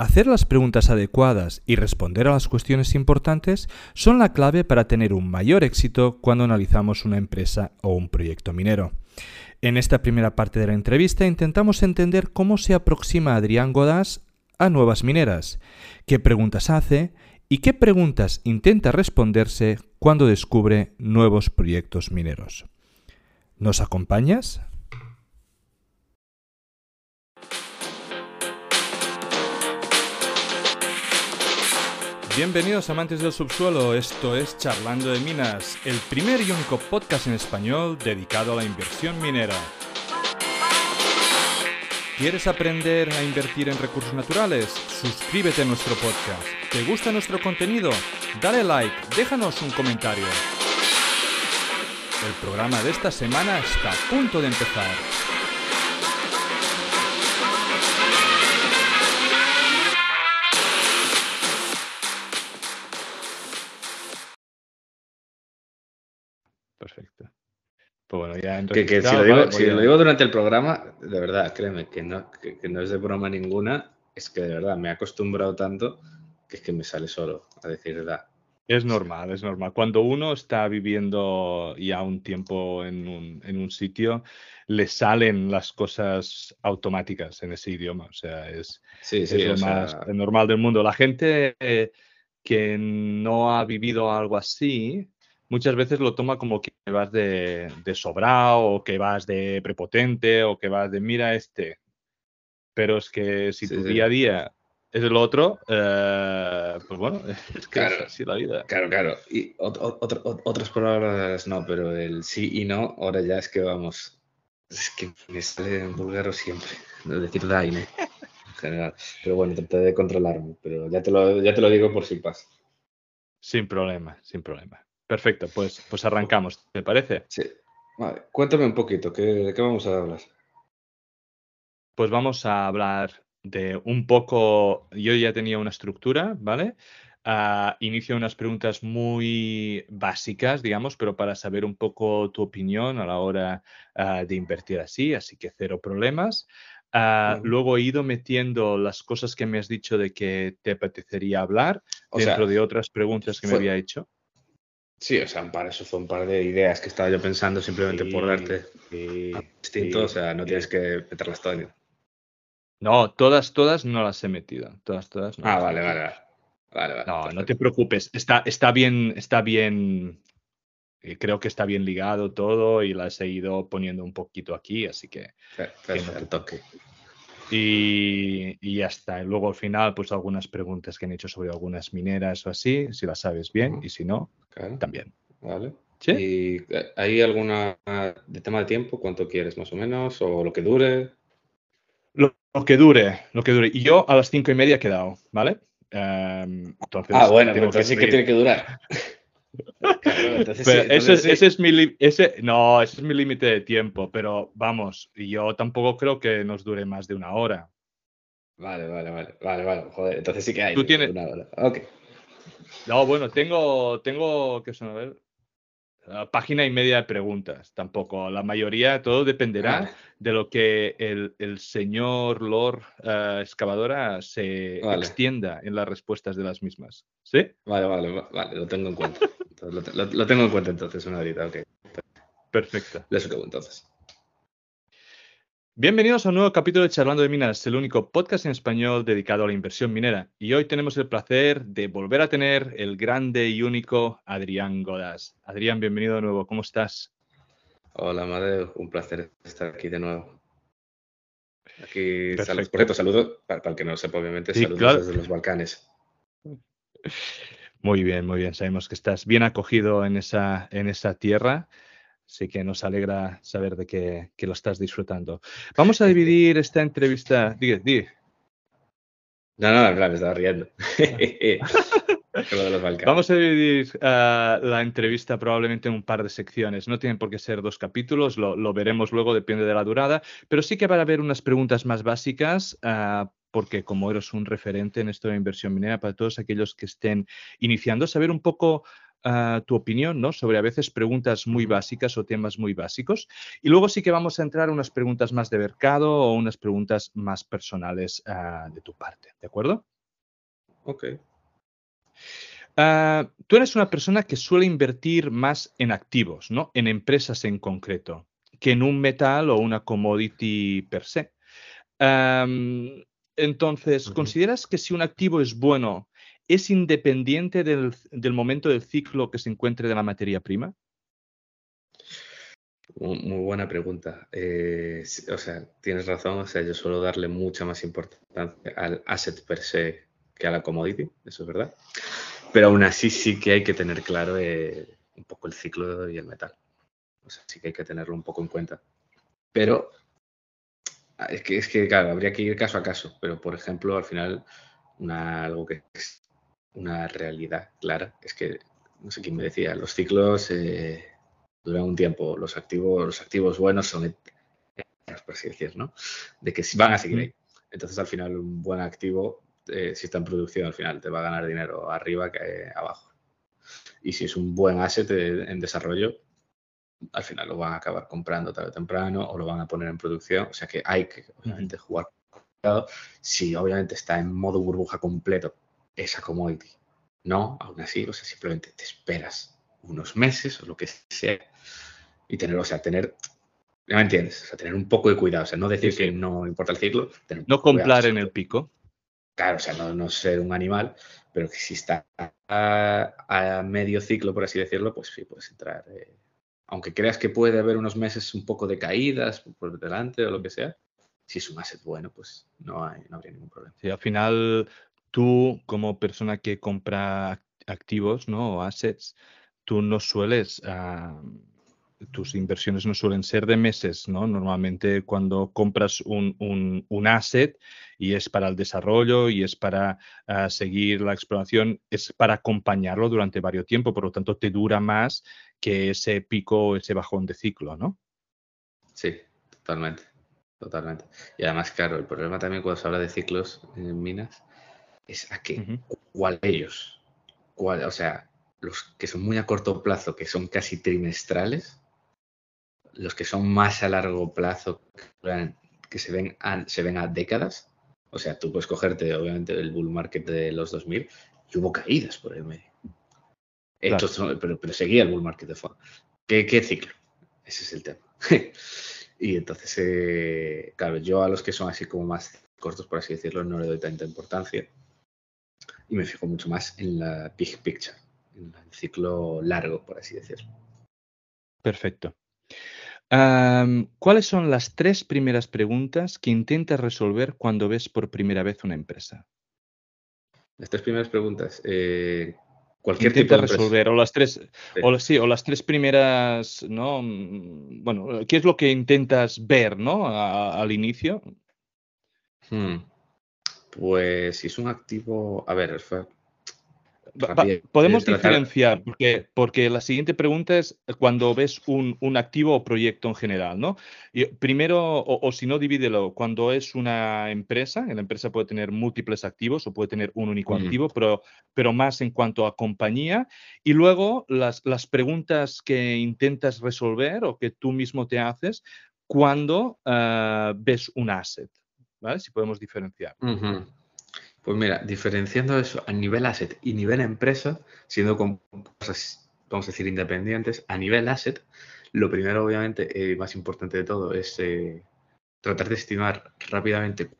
Hacer las preguntas adecuadas y responder a las cuestiones importantes son la clave para tener un mayor éxito cuando analizamos una empresa o un proyecto minero. En esta primera parte de la entrevista intentamos entender cómo se aproxima Adrián Godás a nuevas mineras, qué preguntas hace y qué preguntas intenta responderse cuando descubre nuevos proyectos mineros. ¿Nos acompañas? Bienvenidos amantes del subsuelo, esto es Charlando de Minas, el primer y único podcast en español dedicado a la inversión minera. ¿Quieres aprender a invertir en recursos naturales? Suscríbete a nuestro podcast. ¿Te gusta nuestro contenido? Dale like, déjanos un comentario. El programa de esta semana está a punto de empezar. Perfecto. Pues bueno, ya que, que si, lo digo, si lo digo, durante el programa, de verdad, créeme, que no, que, no es de broma ninguna, es que de verdad me he acostumbrado tanto que es que me sale solo a decir verdad. Es normal, es normal. Cuando uno está viviendo ya un tiempo en un, en un sitio, le salen las cosas automáticas en ese idioma. O sea, es, sí, sí, lo más normal del mundo. La gente eh, que no ha vivido algo así, muchas veces lo toma como que vas de, de sobrado o que vas de prepotente o que vas de mira este. Pero es que si tu día a día es el otro, eh, pues bueno, es que claro, es así la vida. Claro, claro. Y otras palabras no, pero el sí y no, ahora ya es que vamos. Es que me sale en búlgaro siempre, decir daine en general. Pero bueno, traté de controlarme, pero ya te lo, ya te lo digo por si pasa. Sin problema, sin problema. Perfecto, pues, pues arrancamos, ¿te parece? Sí. Vale, cuéntame un poquito, ¿qué, ¿de qué vamos a hablar? Pues vamos a hablar de un poco, yo ya tenía una estructura, ¿vale? Uh, inicio unas preguntas muy básicas, digamos, pero para saber un poco tu opinión a la hora uh, de invertir así, así que cero problemas. Uh, Luego he ido metiendo las cosas que me has dicho de que te apetecería hablar o dentro sea, de otras preguntas que fue, me había hecho. Sí, o sea, para eso fue un par de ideas que estaba yo pensando simplemente sí, por darte sí, distinto, sí, o sea, no tienes que meterlas todas. No, todas, todas no las he metido. Todas, todas. No ah, vale, vale, vale, vale. No, perfecto. no te preocupes. Está, está bien, está bien. eh, Creo que está bien ligado todo y las he ido poniendo un poquito aquí, así que. Perfecto, que no te el toque. Y, y ya está. Luego al final, pues algunas preguntas que han hecho sobre algunas mineras o así, si las sabes bien, y si no, Claro, también. vale. ¿Sí? ¿Y eh, hay alguna de tema de tiempo? ¿Cuánto quieres más o menos? ¿O lo que dure? Lo, lo que dure, lo que dure. Y yo a las cinco y media he quedado, ¿vale? Em, entonces, Ah, bueno, entonces sí que tiene que durar. Claro, entonces sí, Pero ese, entonces es, sí. ese es mi ese, no, ese es mi límite de tiempo, pero vamos, yo tampoco creo que nos dure más de una hora. Vale, vale, vale, vale, vale, joder, entonces sí que hay Tú tienes- una hora. No, bueno, tengo, tengo, que son, a ver, ah, página y media de preguntas, tampoco. La mayoría, todo dependerá de lo que el, el señor Lord eh, Excavadora se Vale. extienda en las respuestas de las mismas. ¿Sí? vale, vale, va- vale, lo tengo en cuenta. Lo, te- lo- lo tengo en cuenta entonces, una horita, ok. Perfecto. Les acabo entonces. Bienvenidos a un nuevo capítulo de Charlando de Minas, el único podcast en español dedicado a la inversión minera. Y hoy tenemos el placer de volver a tener el grande y único Adrián Godas. Adrián, bienvenido de nuevo. ¿Cómo estás? Hola, Amadeo, un placer estar aquí de nuevo. Aquí, saludos, por cierto, saludos, para, para el que no sepa, obviamente, Sí, saludos claro. desde los Balcanes. Muy bien, muy bien. Sabemos que estás bien acogido en esa, en esa tierra. Así que nos alegra saber de que, que lo estás disfrutando. Vamos a dividir esta entrevista. Digue, digue. No, no, me estaba riendo. Vamos a dividir ah, la entrevista probablemente en un par de secciones. No tienen por qué ser dos capítulos, lo, lo veremos luego, depende de la durada, pero sí que van a haber unas preguntas más básicas, ah, porque como eres un referente en esto de inversión minera, para todos aquellos que estén iniciando, saber un poco ah, tu opinión ¿no? sobre a veces preguntas muy básicas o temas muy básicos. Y luego sí que vamos a entrar a unas preguntas más de mercado o unas preguntas más personales ah, de tu parte. ¿De acuerdo? Ok. Ah, tú eres una persona que suele invertir más en activos, ¿no? En empresas en concreto, que en un metal o una commodity per se. Entonces, ¿consideras que si un activo es bueno, es independiente del, momento del ciclo que se encuentre de la materia prima? Muy buena pregunta. Eh, o sea, tienes razón. O sea, yo suelo darle mucha más importancia al asset per se que a la commodity, eso es verdad. Pero aún así sí que hay que tener claro eh, un poco el ciclo y el metal. O sea, sí que hay que tenerlo un poco en cuenta. Pero es que, es que claro, habría que ir caso a caso. Pero, por ejemplo, al final, una, algo que es una realidad clara es que, no sé quién me decía, los ciclos eh, duran un tiempo. Los activos, los activos buenos son por así decir, ¿no? De que van a seguir ahí. Entonces, al final, un buen activo eh, si está en producción al final te va a ganar dinero arriba que abajo. Y si es un buen asset en desarrollo, al final lo van a acabar comprando tarde o temprano o lo van a poner en producción. O sea que hay que obviamente jugar si obviamente está en modo burbuja completo esa commodity. No, aún así, o sea, simplemente te esperas unos meses o lo que sea y tener, o sea, tener, ¿ya me entiendes? O sea, tener un poco de cuidado, o sea, no decir que no importa el ciclo. no comprar en el pico claro, o sea, no, ser un animal, pero que si está a, medio ciclo, por así decirlo, pues sí, puedes entrar. Eh, aunque creas que puede haber unos meses un poco de caídas por delante o lo que sea, si es un asset bueno, pues no, hay, no habría ningún problema. Sí, al final, tú como persona que compra activos, ¿no? O assets, tú no sueles tus inversiones no suelen ser de meses, ¿no? Normalmente cuando compras un, un, asset y es para el desarrollo y es para ah, seguir la exploración, es para acompañarlo durante varios tiempo, por lo tanto te dura más que ese pico, ese bajón de ciclo, ¿no? Sí, totalmente, totalmente. Y además, claro, el problema también cuando se habla de ciclos en minas es a qué, cuál ellos, cuál, o sea, los que son muy a corto plazo, que son casi trimestrales, los que son más a largo plazo, que se ven a, se ven a décadas, o sea, tú puedes cogerte, obviamente, el bull market de los 2000 y hubo caídas por el medio. pero, pero, seguía el bull market de fondo. ¿Qué, ¿Qué, ciclo? Ese es el tema. y entonces, eh, claro, yo a los que son así como más cortos, por así decirlo, no le doy tanta importancia. Y me fijo mucho más en la big picture, en el ciclo largo, por así decirlo. Perfecto. ¿Cuáles son las tres primeras preguntas que intentas resolver cuando ves por primera vez una empresa? Las tres primeras preguntas. Eh, cualquier tipo de resolver o las tres o sí, o las tres primeras no mm, bueno qué es lo que intentas ver no al inicio hmm. pues si es un activo a ver podemos diferenciar, porque, porque la siguiente pregunta es cuando ves un, activo o proyecto en general, ¿no? Y primero, o, si no, divídelo. Cuando es una empresa, la empresa puede tener múltiples activos o puede tener un único activo, pero, pero más en cuanto a compañía. Y luego las, las preguntas que intentas resolver o que tú mismo te haces cuando ah, ves un asset, ¿vale? Si podemos diferenciar. Pues mira, diferenciando eso a nivel asset y nivel empresa, siendo con cosas, vamos a decir, independientes, a nivel asset, lo primero, obviamente, y eh, más importante de todo, es eh, tratar de estimar rápidamente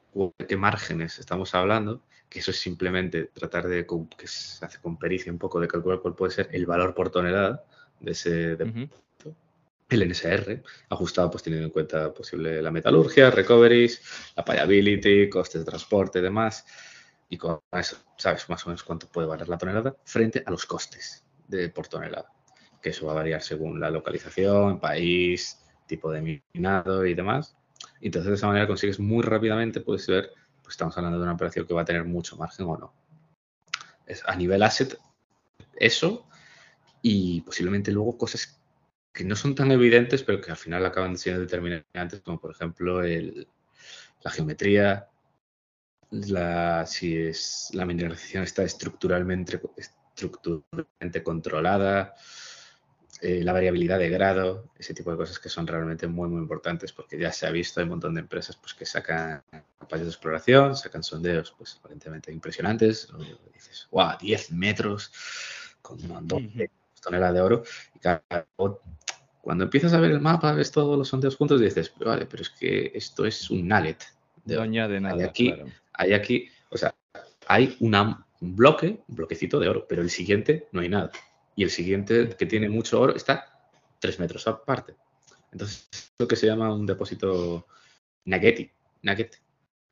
qué márgenes estamos hablando, que eso es simplemente tratar de, que se hace con pericia un poco, de calcular cuál puede ser el valor por tonelada de ese el NSR, ajustado pues teniendo en cuenta posible la metalurgia, recoveries, la payability, costes de transporte y demás y con eso sabes más o menos cuánto puede valer la tonelada frente a los costes de, por tonelada, que eso va a variar según la localización, país, tipo de minado y demás. Entonces de esa manera consigues muy rápidamente, puedes ver, pues estamos hablando de una operación que va a tener mucho margen o no. Es a nivel asset, eso y posiblemente luego cosas que no son tan evidentes, pero que al final acaban siendo determinantes, como por ejemplo el, la geometría, la, si es, la mineralización está estructuralmente, estructuralmente controlada, eh, la variabilidad de grado, ese tipo de cosas que son realmente muy, muy importantes porque ya se ha visto, hay un montón de empresas pues, que sacan campañas de exploración, sacan sondeos pues aparentemente impresionantes, dices, wow, 10 metros con un montón de toneladas de oro y cuando empiezas a ver el mapa, ves todos los sondeos juntos y dices, vale, pero es que esto es un nugget. De no añade nada. Hay aquí, hay aquí, o sea, hay un bloque, un bloquecito de oro, pero el siguiente no hay nada. Y el siguiente, que tiene mucho oro, está tres metros aparte. Entonces, es lo que se llama un depósito nugget, nugget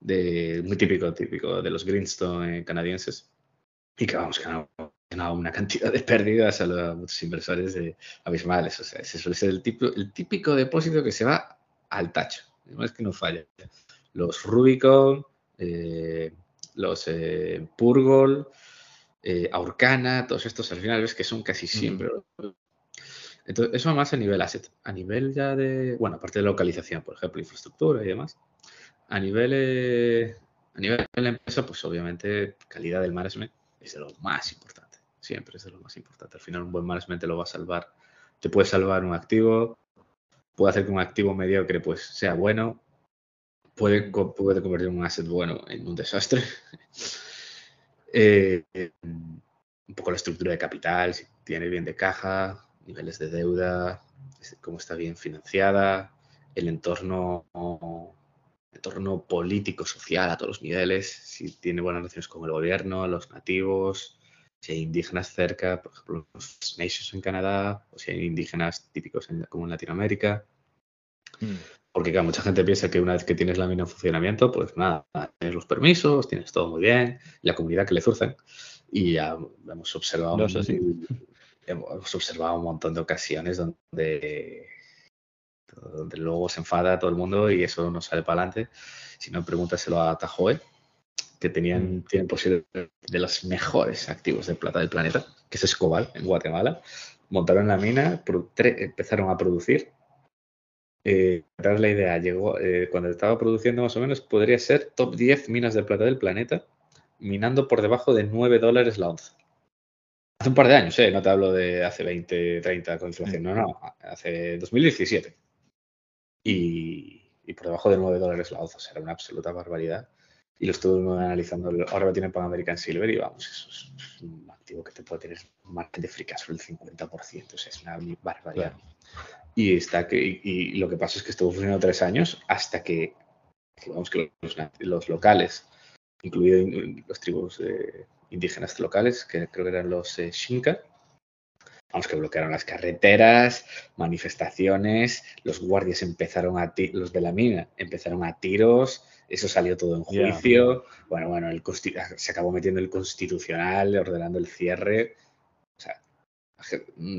de, muy típico, típico de los greenstone canadienses. Y que vamos, que no, una cantidad de pérdidas a, los, inversores de, abismales. O sea, ese suele ser el típico depósito que se va al tacho. No es que no falla. Los Rubicon, eh, los eh, Purgol, eh, Aurcana, todos estos al final ves que son casi siempre. Entonces, eso más a nivel asset. A nivel ya de, bueno, aparte de localización, por ejemplo, infraestructura y demás. A nivel, a nivel de la empresa, pues obviamente calidad del management es de lo más importante siempre es lo más importante. Al final un buen management te lo va a salvar. Te puede salvar un activo, puede hacer que un activo mediocre pues sea bueno, puede, puede convertir un asset bueno en un desastre. Eh, un poco la estructura de capital, si tiene bien de caja, niveles de deuda, cómo está bien financiada, el entorno, entorno político, social a todos los niveles, si tiene buenas relaciones con el gobierno, los nativos, si hay indígenas cerca, por ejemplo, los Nations en Canadá, o si hay indígenas típicos como en Latinoamérica. Mm. Porque claro, mucha gente piensa que una vez que tienes la mina en funcionamiento, pues nada, tienes los permisos, tienes todo muy bien, la comunidad que le surgen. Y ya hemos observado, hemos observado un montón de ocasiones donde, donde luego se enfada todo el mundo y eso no sale para adelante. Si no, pregúntaselo a Tajoe, que tenían, mm. tienen posible de los mejores activos de plata del planeta, que es Escobal, en Guatemala. Montaron la mina, empezaron a producir. Eh, dar la idea, llegó, eh, cuando estaba produciendo más o menos, podría ser top 10 minas de plata del planeta, minando por debajo de 9 dólares la onza. Hace un par de años, eh, no te hablo de hace 20, 30 con inflación, no, no, hace 2017. Y, y por debajo de 9 dólares la onza, o sea, era una absoluta barbaridad y lo estuve analizando. Ahora lo tiene Pan American Silver y vamos, eso es un activo que te puede tener un margen de free cash el 50%, o sea, es una barbaridad. Y, está que, y, lo que pasa es que estuvo funcionando tres años hasta que, vamos, que los, locales, incluidos los tribus eh, indígenas locales, que creo que eran los eh, Xinca, vamos, que bloquearon las carreteras, manifestaciones, los guardias empezaron a, los de la mina empezaron a tiros, eso salió todo en juicio. Bueno, bueno, el se acabó metiendo el constitucional, ordenando el cierre.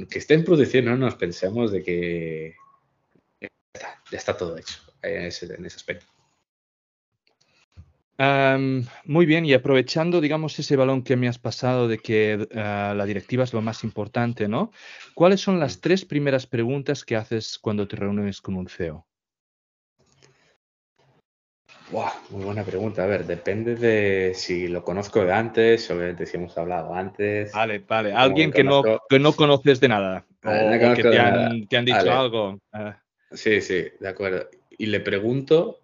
Que estén produciendo, no nos pensemos de que ya está, todo hecho en ese, aspecto. muy bien, y aprovechando, digamos, ese balón que me has pasado de que ah, la directiva es lo más importante, ¿no? ¿Cuáles son las tres primeras preguntas que haces cuando te reúnes con un CEO? Muy buena pregunta. A ver, depende de si lo conozco de antes, obviamente si hemos hablado antes. Vale, vale. Alguien que no, que no conoces de nada. o que te han, te han, dicho algo. Ah. Sí, sí, de acuerdo. Y le pregunto,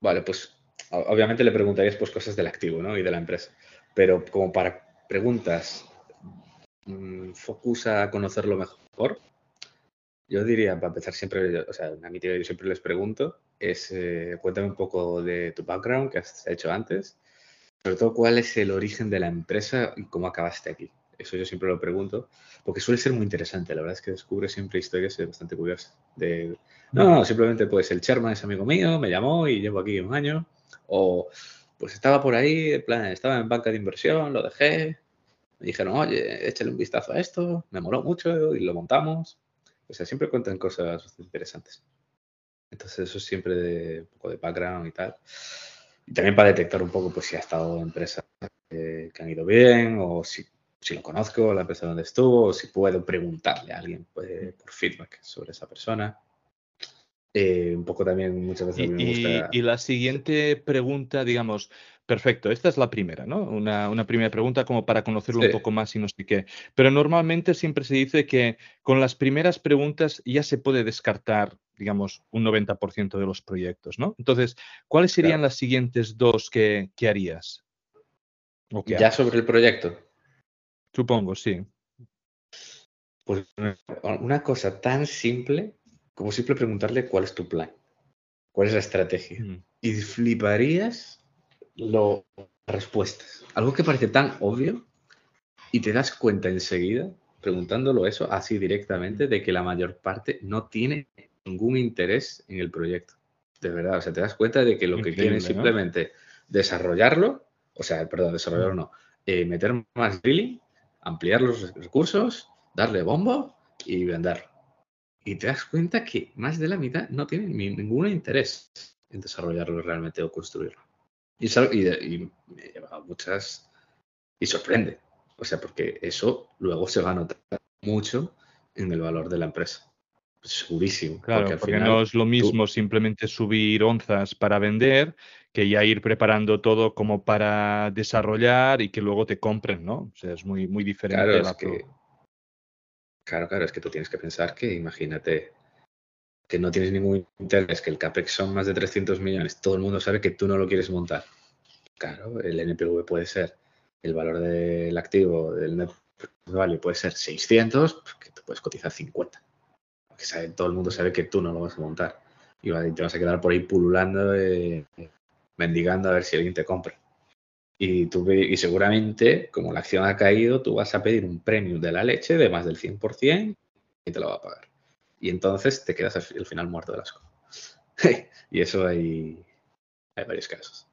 vale, pues obviamente le preguntarías pues cosas del activo, ¿no? Y de la empresa. Pero como para preguntas, mmm, focus a conocerlo mejor, yo diría, para empezar siempre, o sea, a mi tío yo siempre les pregunto, es eh, cuéntame un poco de tu background que has hecho antes, sobre todo cuál es el origen de la empresa y cómo acabaste aquí. Eso yo siempre lo pregunto, porque suele ser muy interesante. La verdad es que descubre siempre historias bastante curiosas. De, no, no, simplemente pues el chairman es amigo mío, me llamó y llevo aquí un año. O pues estaba por ahí, en plan, estaba en banca de inversión, lo dejé. Me dijeron, oye, échale un vistazo a esto, me moló mucho y lo montamos. O sea, siempre cuentan cosas interesantes. Entonces eso es siempre de un poco de background y tal. Y también para detectar un poco pues si ha estado en empresas que han ido bien o si, si, lo conozco, la empresa donde estuvo, o si puedo preguntarle a alguien pues, por feedback sobre esa persona. Eh, un poco también muchas veces y, me gusta... Y, la siguiente pregunta, digamos, Perfecto, esta es la primera, ¿no? Una, una primera pregunta como para conocerlo un poco más y no sé qué. Pero normalmente siempre se dice que con las primeras preguntas ya se puede descartar, digamos, un 90% de los proyectos, ¿no? Entonces, ¿cuáles serían las siguientes dos que, harías? ya sobre el proyecto. Supongo, sí. Pues una cosa tan simple como simple preguntarle cuál es tu plan, cuál es la estrategia. Mm. Y fliparías lo, respuestas. Algo que parece tan obvio y te das cuenta enseguida, preguntándolo eso así directamente, de que la mayor parte no tiene ningún interés en el proyecto. De verdad, o sea, te das cuenta de que lo que quieren es simplemente desarrollarlo, o sea, perdón, desarrollarlo no, eh, meter más drilling, ampliar los recursos, darle bombo y venderlo. Y te das cuenta que más de la mitad no tienen ningún interés en desarrollarlo realmente o construirlo. Y, me lleva muchas. Y sorprende. O sea, porque eso luego se va a notar mucho en el valor de la empresa. segurísimo. Claro, porque, no es lo mismo simplemente subir onzas para vender que ya ir preparando todo como para desarrollar y que luego te compren, ¿no? O sea, es muy, muy diferente. Claro, que, claro, claro, es que tú tienes que pensar que, imagínate, que no tienes ningún interés, que el CAPEX son más de 300 millones, todo el mundo sabe que tú no lo quieres montar. Claro, el NPV puede ser el valor del activo, del net value puede ser 600, pues que te puedes cotizar 50. Porque sabe, todo el mundo sabe que tú no lo vas a montar. Y te vas a quedar por ahí pululando, eh, mendigando a ver si alguien te compra. Y, tú, y seguramente, como la acción ha caído, tú vas a pedir un premio de la leche de más del 100% y te lo va a pagar y entonces te quedas al final muerto de las cosas. y eso hay, hay varios casos.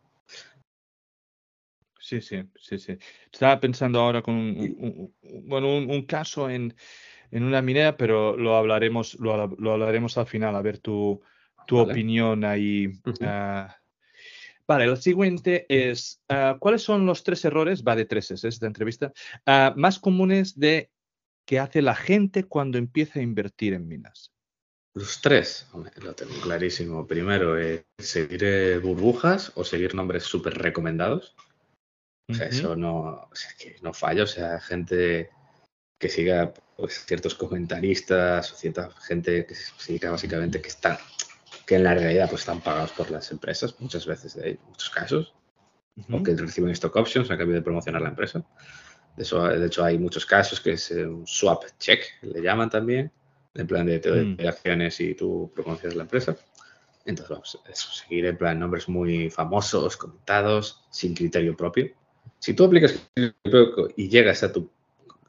Sí, sí, sí, sí. Estaba pensando ahora con un, bueno, un, caso en, en, una minera, pero lo hablaremos, lo, hablaremos al final, a ver tu, tu opinión ahí. Ah. vale, lo siguiente es, ah, ¿cuáles son los tres errores, va de tres es esta entrevista, ah, más comunes de que hace la gente cuando empieza a invertir en minas? Los tres, lo tengo clarísimo. Primero, eh, seguir eh, burbujas o seguir nombres súper recomendados. O sea, eso no, que no falla. O sea, gente que siga pues, ciertos comentaristas o cierta gente que siga básicamente que están, que en la realidad pues están pagados por las empresas, muchas veces, en muchos casos, o que reciben stock options a cambio de promocionar la empresa. De, eso, de hecho, hay muchos casos que es eh, un swap check, le llaman también, en plan de te doy mm. acciones y tú promocionas la empresa. Entonces, vamos, eso, seguir en plan nombres muy famosos, comentados, sin criterio propio. Si tú aplicas y llegas a tu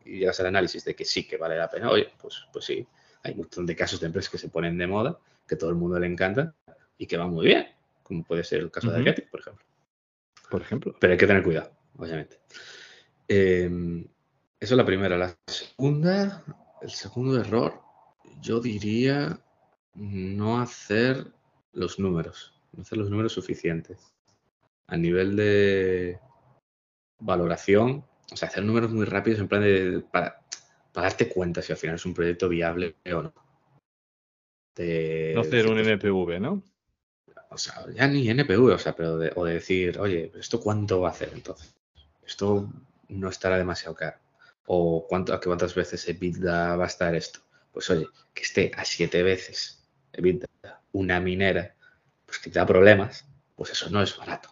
y llegas al análisis de que sí que vale la pena, oye, pues, pues sí, hay un montón de casos de empresas que se ponen de moda, que todo el mundo le encanta y que van muy bien, como puede ser el caso de Arquetic, por ejemplo. Por ejemplo. Pero hay que tener cuidado, obviamente. Em, eso es la primera. La segunda, el segundo error, yo diría no hacer los números, no hacer los números suficientes. A nivel de valoración, o sea, hacer números muy rápidos en plan de para, darte cuenta si al final es un proyecto viable o no. no hacer un NPV, ¿no? O sea, ya ni NPV, o sea, pero de, o de decir, oye, ¿esto cuánto va a hacer entonces? Esto no estará demasiado caro. O cuánto, a cuántas veces EBITDA va a estar esto. Pues oye, que esté a siete veces EBITDA una minera, pues que da problemas, pues eso no es barato.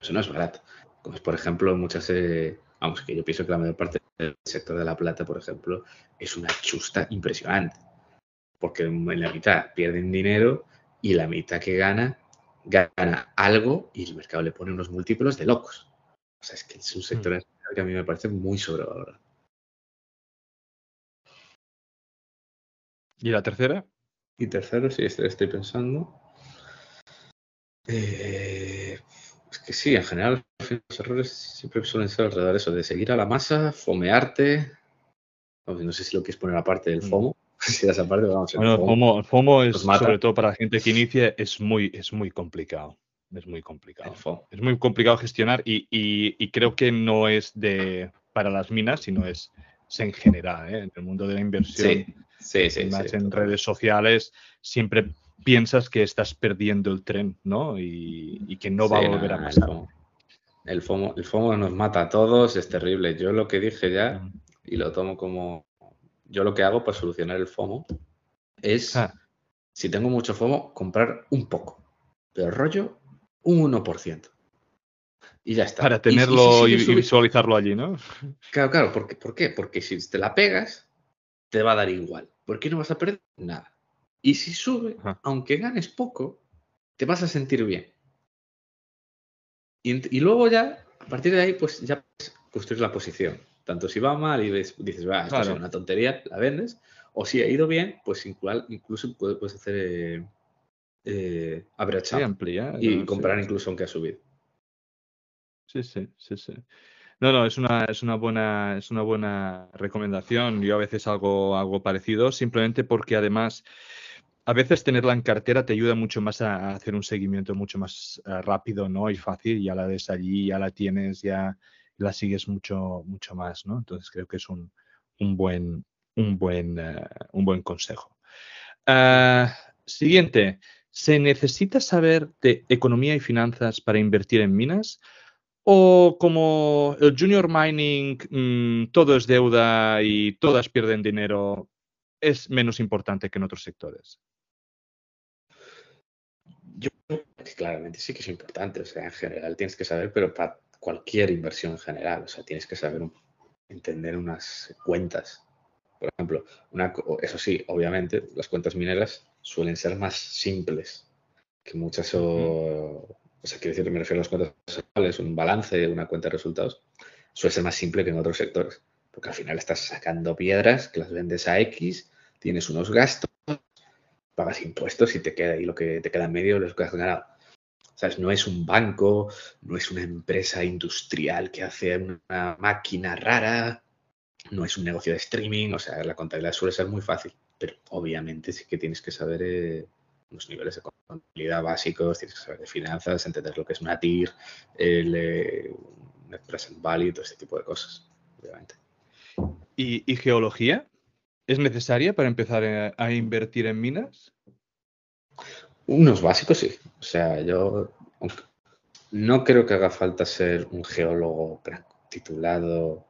Eso no es barato. Como es, por ejemplo, muchas, eh, vamos, que yo pienso que la mayor parte del sector de la plata, por ejemplo, es una chusta impresionante. Porque en la mitad pierden dinero y la mitad que gana, gana algo y el mercado le pone unos múltiplos de locos. O sea, es que es un sector mm que a mí me parece muy sobrevalorado. ¿Y la tercera? Y tercero, sí, estoy, estoy pensando. Eh, es que sí, en general los errores siempre suelen ser alrededor de eso, de seguir a la masa, fomearte. No sé si lo quieres poner aparte del mm. FOMO. Si das aparte, vamos. Bueno, el FOMO, FOMO es, sobre todo para la gente que inicia, es muy, es muy complicado es muy complicado. Es muy complicado gestionar y, creo que no es de para las minas, sino es, en general, ¿eh? en el mundo de la inversión. Sí, sí, Más en redes sociales siempre piensas que estás perdiendo el tren, ¿no? Y, que no va a volver a pasar. El FOMO, el FOMO nos mata a todos, es terrible. Yo lo que dije ya, y lo tomo como. Yo lo que hago para solucionar el FOMO es, Ah. si tengo mucho FOMO, comprar un poco. Pero rollo, un 1%. Y ya está. Para Y- y tenerlo si y, visualizarlo allí, ¿no? Claro, claro. ¿por qué? ¿Por qué? Porque si te la pegas, te va a dar igual. ¿Por qué no vas a perder nada? Y si sube, Ajá. aunque ganes poco, te vas a sentir bien. Y, y luego ya, a partir de ahí, pues ya puedes construir la posición. Tanto si va mal y ves- dices, va, esto Claro. es una tontería, la vendes. O si ha ido bien, pues incluso puedes, puedes hacer eh, eh, Sí, amplía. y comprar incluso aunque ha subido. Sí, sí, sí, sí. No, no, es una, es una buena, es una buena recomendación. Yo a veces hago algo parecido, simplemente porque además a veces tenerla en cartera te ayuda mucho más a, hacer un seguimiento mucho más eh, rápido, ¿no? Y fácil, ya la ves allí, ya la tienes, ya la sigues mucho, mucho más, ¿no? Entonces creo que es un, un buen, un buen, eh, un buen consejo. Ah, siguiente. ¿Se necesita saber de economía y finanzas para invertir en minas? ¿O como el junior mining, mm, todo es deuda y todas pierden dinero, es menos importante que en otros sectores? Yo claramente sí que es importante, o sea, en general tienes que saber, pero para cualquier inversión en general, o sea, tienes que saber entender unas cuentas. Por ejemplo, eso sí, obviamente, las cuentas mineras suelen ser más simples que muchas, o, o sea, quiero decir, me refiero a las cuentas personales, un balance, una cuenta de resultados, suele ser más simple que en otros sectores, porque al final estás sacando piedras que las vendes a X, tienes unos gastos, pagas impuestos y te queda ahí lo que te queda en medio, lo que has ganado. ¿Sabes? No es un banco, no es una empresa industrial que hace una máquina rara, no es un negocio de streaming, o sea, la contabilidad suele ser muy fácil, pero obviamente sí que tienes que saber eh, unos niveles de contabilidad básicos, tienes que saber de finanzas, entender lo que es una TIR, el eh, Net Present Value, todo este tipo de cosas, obviamente. ¿Y, y geología? ¿Es necesaria para empezar a, a invertir en minas? Unos básicos sí. O sea, yo no creo que haga falta ser un geólogo titulado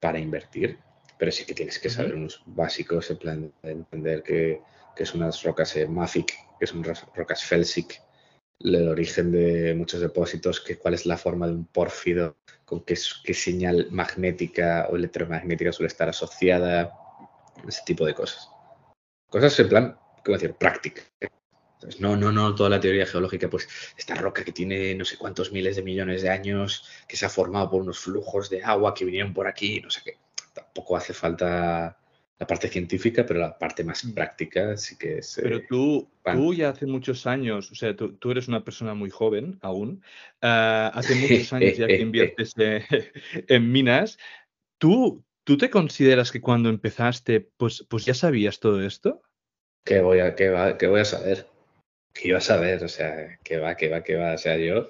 para invertir, pero sí que tienes que saber unos básicos, en plan de entender que, que es unas rocas eh, mafic, que son rocas felsic, el origen de muchos depósitos, que cuál es la forma de un pórfido, con qué, señal magnética o electromagnética suele estar asociada, ese tipo de cosas. Cosas en plan, ¿cómo decir? Práctica. ¿Sabes? No, no, no toda la teoría geológica, pues esta roca que tiene no sé cuántos miles de millones de años, que se ha formado por unos flujos de agua que vinieron por aquí, no sé qué. Tampoco hace falta la parte científica, pero la parte más Mm. práctica sí que es... Pero eh, tú, pan. tú ya hace muchos años, o sea, tú, tú eres una persona muy joven aún, ah, hace muchos años ya que inviertes en minas. ¿Tú, ¿Tú te consideras que cuando empezaste, pues, pues ya sabías todo esto? ¿Qué voy a, qué va, qué voy a saber? ¿Qué iba a saber? O sea, ¿qué va, qué va, qué va? O sea, yo...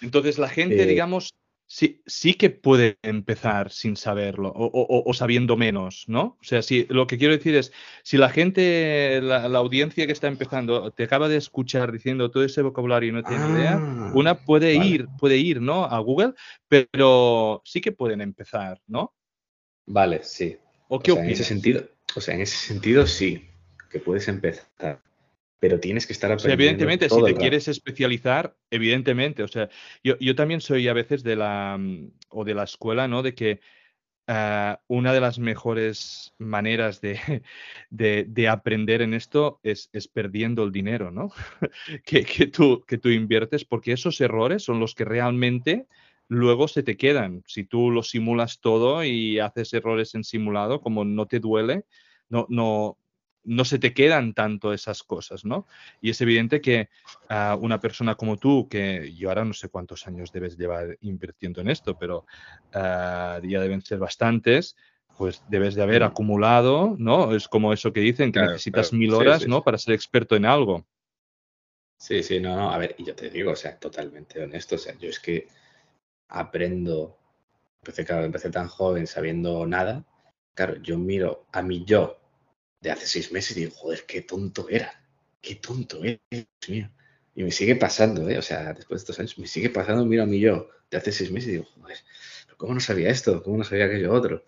Entonces la gente, Eh, digamos, sí, sí que puede empezar sin saberlo o, o- o sabiendo menos, ¿no? O sea, si, lo que quiero decir es, si la gente, la, la audiencia que está empezando, te acaba de escuchar diciendo todo ese vocabulario y no tiene idea, Ah, una puede vale. ir, puede ir, ¿no? A Google, pero sí que pueden empezar, ¿no? Vale, sí. ¿O O qué sea, en opinas? ese sentido, o sea, en ese sentido sí, que puedes empezar, pero tienes que estar O sea, aprendiendo evidentemente, si te rato. quieres especializar, evidentemente, o sea, yo, yo también soy a veces de la, mm, o de la escuela, ¿no? De que ah, una de las mejores maneras de, de- de aprender en esto es, es perdiendo el dinero, ¿no? que, que tú, que tú inviertes, porque esos errores son los que realmente luego se te quedan. Si tú lo simulas todo y haces errores en simulado, como no te duele, no, no, no se te quedan tanto esas cosas, ¿no? Y es evidente que ah, una persona como tú, que yo ahora no sé cuántos años debes llevar invirtiendo en esto, pero ah, ya deben ser bastantes, pues debes de haber acumulado, ¿no? Es como eso que dicen, que Claro, necesitas claro. mil Sí, horas, sí, ¿no? sí. Para ser experto en algo. Sí, sí, no, no, a ver, y yo te digo, o sea, totalmente honesto, o sea, yo es que aprendo, empecé, claro, empecé tan joven sabiendo nada, claro, yo miro a mi yo de hace seis meses y digo, joder, qué tonto era, qué tonto era, Dios mío. Y me sigue pasando, ¿eh? O sea, después de estos años, me sigue pasando, miro a mí yo de hace seis meses y digo, joder, ¿cómo no sabía esto? ¿Cómo no sabía aquello otro?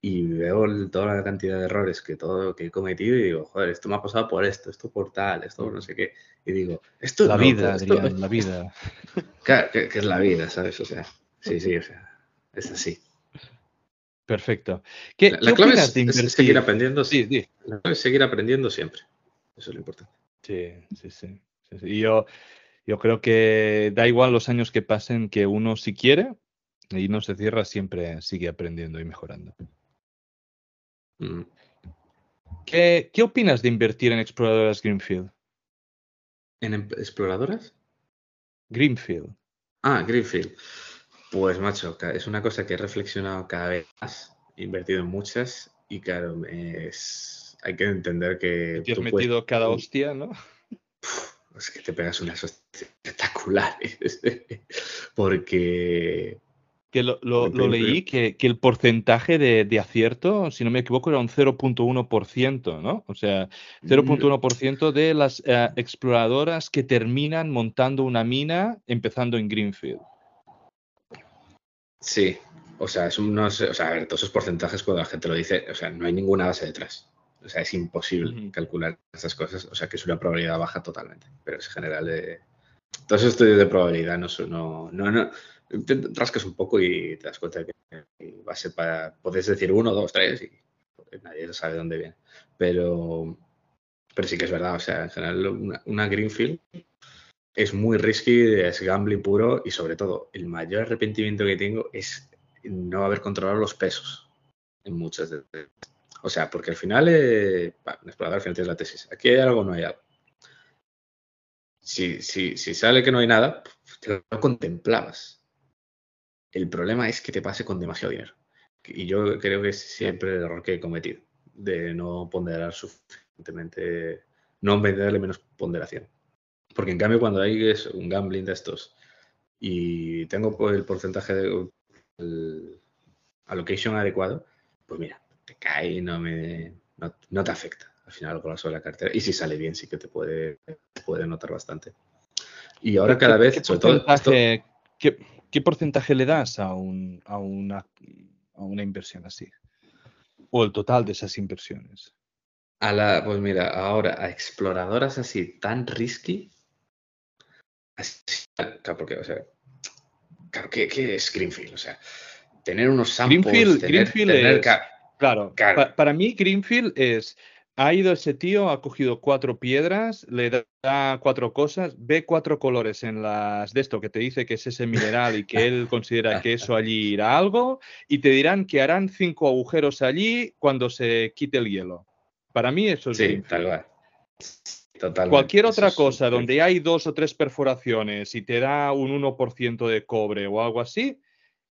Y veo toda la cantidad de errores que todo que he cometido y digo, joder, esto me ha pasado por esto, esto por tal, esto por no sé qué. Y digo, esto es la vida, esto, la vida. Claro, que, es la vida, ¿sabes? O sea, sí, sí, o sea, es así. Perfecto. ¿Qué, la, clave es, seguir aprendiendo. Sí, sí. La clave es seguir aprendiendo siempre. Eso es lo importante. Sí, sí, sí. Y yo, yo creo que da igual los años que pasen, que uno si quiere y no se cierra, siempre sigue aprendiendo y mejorando. Mm. ¿Qué, ¿Qué, opinas de invertir en exploradoras Greenfield? ¿En em, exploradoras? Greenfield. Ah, Greenfield. Pues macho, es una cosa que he reflexionado cada vez más, he invertido en muchas y claro, es, hay que entender que... Te has metido cada hostia, ¿no? Es que te pegas unas hostias espectaculares, porque que lo, leí, que, el porcentaje de, acierto, si no me equivoco, era un 0.1%, ¿no? O sea, 0.1% mm. de las eh, exploradoras que terminan montando una mina empezando en Greenfield. Sí, o sea, es o sea, a ver, todos esos porcentajes cuando la gente lo dice, o sea, no hay ninguna base detrás. O sea, es imposible calcular esas cosas, o sea, que es una probabilidad baja totalmente, pero es general. Todos esos estudios de probabilidad no, no, no, no te rascas un poco y te das cuenta que va a ser para, puedes decir uno, dos, tres y nadie sabe dónde viene. Pero, pero sí que es verdad, o sea, en general una, Greenfield es muy risky, es gambling puro y sobre todo el mayor arrepentimiento que tengo es no haber controlado los pesos en muchas de o sea, porque al final, eh, bueno, al final tienes la tesis. Aquí hay algo, no hay algo. Si, si, si sale que no hay nada, te lo contemplabas. El problema es que te pase con demasiado dinero. Y yo creo que es siempre el error que he cometido, de no ponderar suficientemente, no venderle menos ponderación. Porque en cambio cuando hay un gambling de estos y tengo pues, el porcentaje de el allocation adecuado, pues mira, te cae y no, me, no, te afecta al final con la sola cartera. Y si sale bien, sí que te puede, puede notar bastante. Y ahora cada vez, sobre todo... ¿Qué porcentaje le das a, un, a, una, a una inversión así? O el total de esas inversiones. A la, pues mira, ahora a exploradoras así tan risky, así, claro, porque, o sea, claro, ¿qué, ¿qué, es Greenfield? O sea, tener unos samples, Greenfield, Greenfield es, claro, para mí Greenfield es ha ido ese tío, ha cogido cuatro piedras, le da cuatro cosas, ve cuatro colores en las de esto que te dice que es ese mineral y que él considera que eso allí irá algo, y te dirán que harán cinco agujeros allí cuando se quite el hielo. Para mí eso es sí, tal Totalmente. Cualquier otra cosa donde hay dos o tres perforaciones y te da un 1% de cobre o algo así,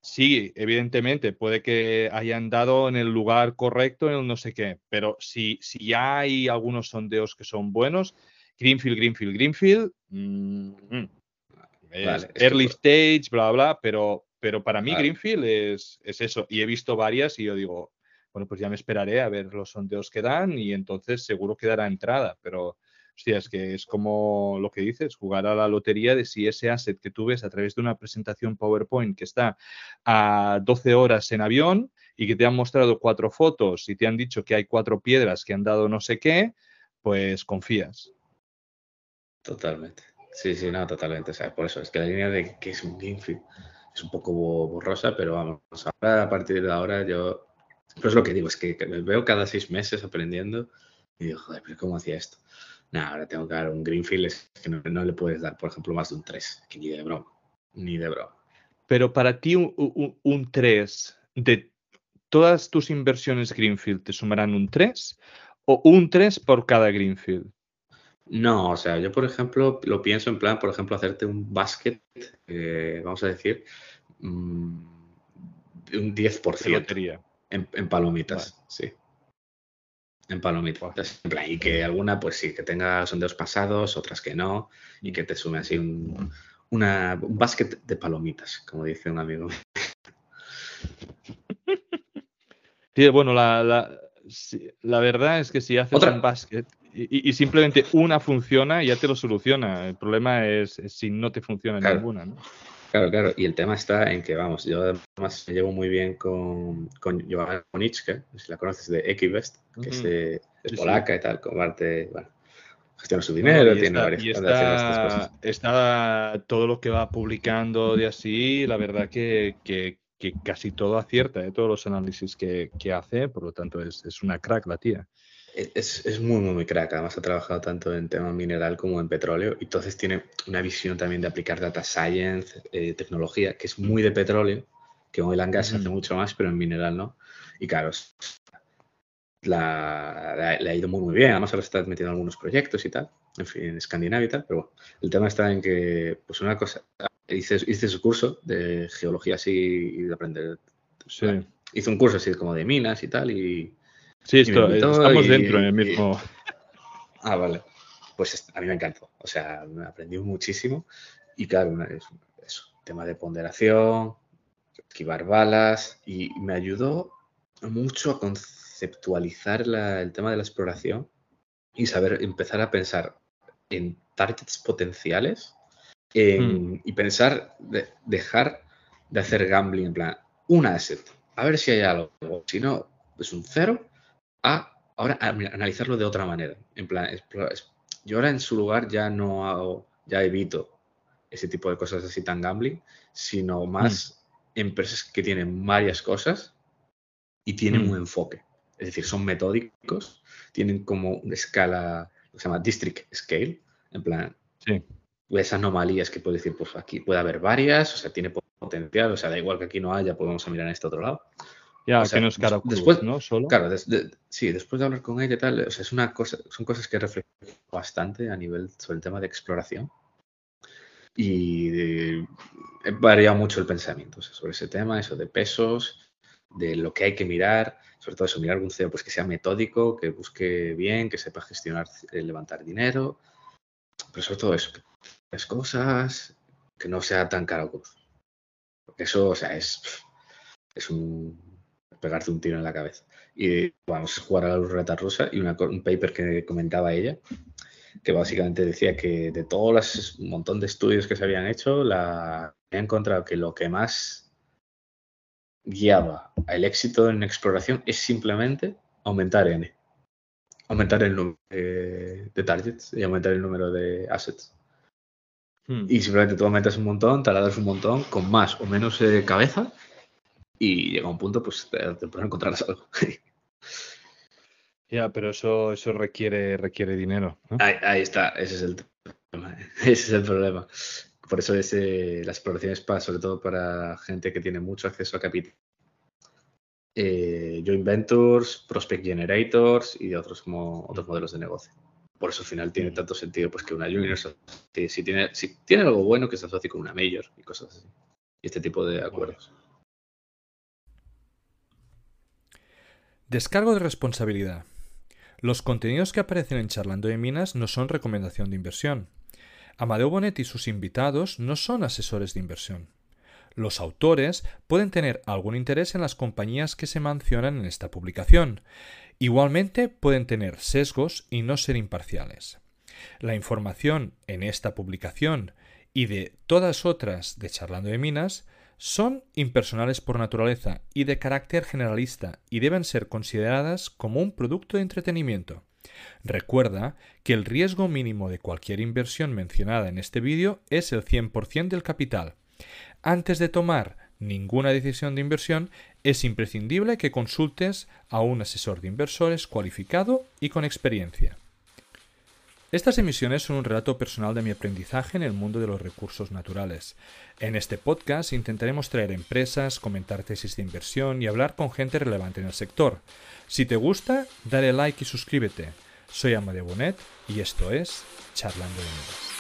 Sí, evidentemente, puede que hayan dado en el lugar correcto, en el no sé qué, pero si, si hay algunos sondeos que son buenos, Greenfield, Greenfield, Greenfield, mm, early stage, bla, bla, pero, pero para mí Greenfield es, es eso. Y he visto varias y yo digo, bueno, pues ya me esperaré a ver los sondeos que dan y entonces seguro que dará entrada, pero Hostia, es que es como lo que dices, jugar a la lotería de si ese asset que tú ves a través de una presentación PowerPoint que está a 12 horas en avión y que te han mostrado cuatro fotos y te han dicho que hay cuatro piedras que han dado no sé qué, pues confías. Totalmente. Sí, sí, no, totalmente. O sea, por eso es que la línea de que es un Greenfield es un poco borrosa, pero vamos, ahora a partir de ahora yo, pues lo que digo es que me veo cada seis meses aprendiendo y digo, joder, pero ¿cómo hacía esto? Nada, ahora tengo que dar un Greenfield, es que no, le puedes dar, por ejemplo, más de un 3, que ni de broma, ni de broma. Pero para ti un, un, 3, de todas tus inversiones Greenfield, ¿te sumarán un 3 o un 3 por cada Greenfield? No, o sea, yo por ejemplo lo pienso en plan, por ejemplo, hacerte un basket, eh, vamos a decir, mm, un 10% en, en palomitas, sí en palomitas. y que alguna, pues sí, que tenga sondeos pasados, otras que no, y que te sume así un, una, un basket de palomitas, como dice un amigo. Sí, bueno, la, la, la verdad es que si haces un basket y, simplemente una funciona ya te lo soluciona. El problema es, si no te funciona ninguna, ¿no? Claro, claro. Y el tema está en que, vamos, yo además me llevo muy bien con, con Joanna Koniczka, si la conoces de Equivest, que es, polaca y tal, comparte, bueno, gestiona su dinero, tiene varias, y está, está, todo lo que va publicando de así, la verdad que, que, que casi todo acierta, ¿eh? todos los análisis que, que, hace, por lo tanto es, es una crack la tía. Es, es, muy, muy, muy crack. Además, ha trabajado tanto en tema mineral como en petróleo. Y entonces tiene una visión también de aplicar data science, eh, tecnología, que es muy de petróleo, que en oil and gas hace mucho más, pero en mineral no. Y claro, la, le ha ido muy, muy bien. Además, ahora está metiendo algunos proyectos y tal, en fin, en Escandinavia y tal. Pero bueno, el tema está en que, pues una cosa, hice, hice su curso de geología así y de aprender. Sí. hice un curso así como de minas y tal. Y Sí, estamos dentro en el mismo. Ah, vale. Pues a mí me encantó. O sea, me aprendí muchísimo. Y claro, es, eso, tema de ponderación, esquivar balas. Y me ayudó mucho a conceptualizar el tema de la exploración y saber empezar a pensar en targets potenciales hmm. y pensar, de, dejar de hacer gambling en plan, un asset, a ver si hay algo. Si no, es un cero a ahora analizarlo de otra manera. En plan, yo ahora en su lugar ya no hago, ya evito ese tipo de cosas así tan gambling, sino más mm. empresas que tienen varias cosas y tienen mm. un enfoque. Es decir, son metódicos, tienen como una escala, que se llama district scale, en plan, sí. esas anomalías que puedes decir, pues aquí puede haber varias, o sea, tiene potencial, o sea, da igual que aquí no haya, podemos mirar en este otro lado. Ya, que no es cara después, ¿no? Solo. Claro, sí, después de hablar con ella y tal, o sea, es una cosa, son cosas que reflejo bastante a nivel sobre el tema de exploración. Y he variado mucho el pensamiento sobre ese tema, eso de pesos, de lo que hay que mirar, sobre todo eso, mirar algún CEO pues, que sea metódico, que busque bien, que sepa gestionar, eh, levantar dinero, pero sobre todo eso, que las cosas, que no sea tan caro. Porque eso, o sea, es, es un pegarte un tiro en la cabeza. Y vamos a jugar a la ruleta rusa y un paper que comentaba ella, que básicamente decía que de todos los montón de estudios que se habían hecho, la, he encontrado que lo que más guiaba al éxito en exploración es simplemente aumentar N. Aumentar el número de, targets y aumentar el número de assets. Hmm. Y simplemente tú aumentas un montón, taladras un montón, con más o menos eh, cabeza, y llega un punto, pues te, te puedes encontrar algo. Ya, pero eso, eso requiere, requiere dinero. Ahí, está, ese es el problema. Ese es el problema. Por eso es, eh, la exploración es para, sobre todo para gente que tiene mucho acceso a capital. Eh, joint Ventures, Prospect Generators y otros como otros modelos de negocio. Por eso al final tiene tanto sentido pues que una junior si tiene, si tiene algo bueno que se asocie con una major y cosas así. Y este tipo de acuerdos. Descargo de responsabilidad. Los contenidos que aparecen en Charlando de Minas no son recomendación de inversión. Amadeo Bonet y sus invitados no son asesores de inversión. Los autores pueden tener algún interés en las compañías que se mencionan en esta publicación. Igualmente pueden tener sesgos y no ser imparciales. La información en esta publicación y de todas otras de Charlando de Minas son impersonales por naturaleza y de carácter generalista y deben ser consideradas como un producto de entretenimiento. Recuerda que el riesgo mínimo de cualquier inversión mencionada en este vídeo es el 100% del capital. Antes de tomar ninguna decisión de inversión, es imprescindible que consultes a un asesor de inversores cualificado y con experiencia. Estas emisiones son un relato personal de mi aprendizaje en el mundo de los recursos naturales. En este podcast intentaremos traer empresas, comentar tesis de inversión y hablar con gente relevante en el sector. Si te gusta, dale like y suscríbete. Soy Amadeo Bonet y esto es Charlando de Nuevas.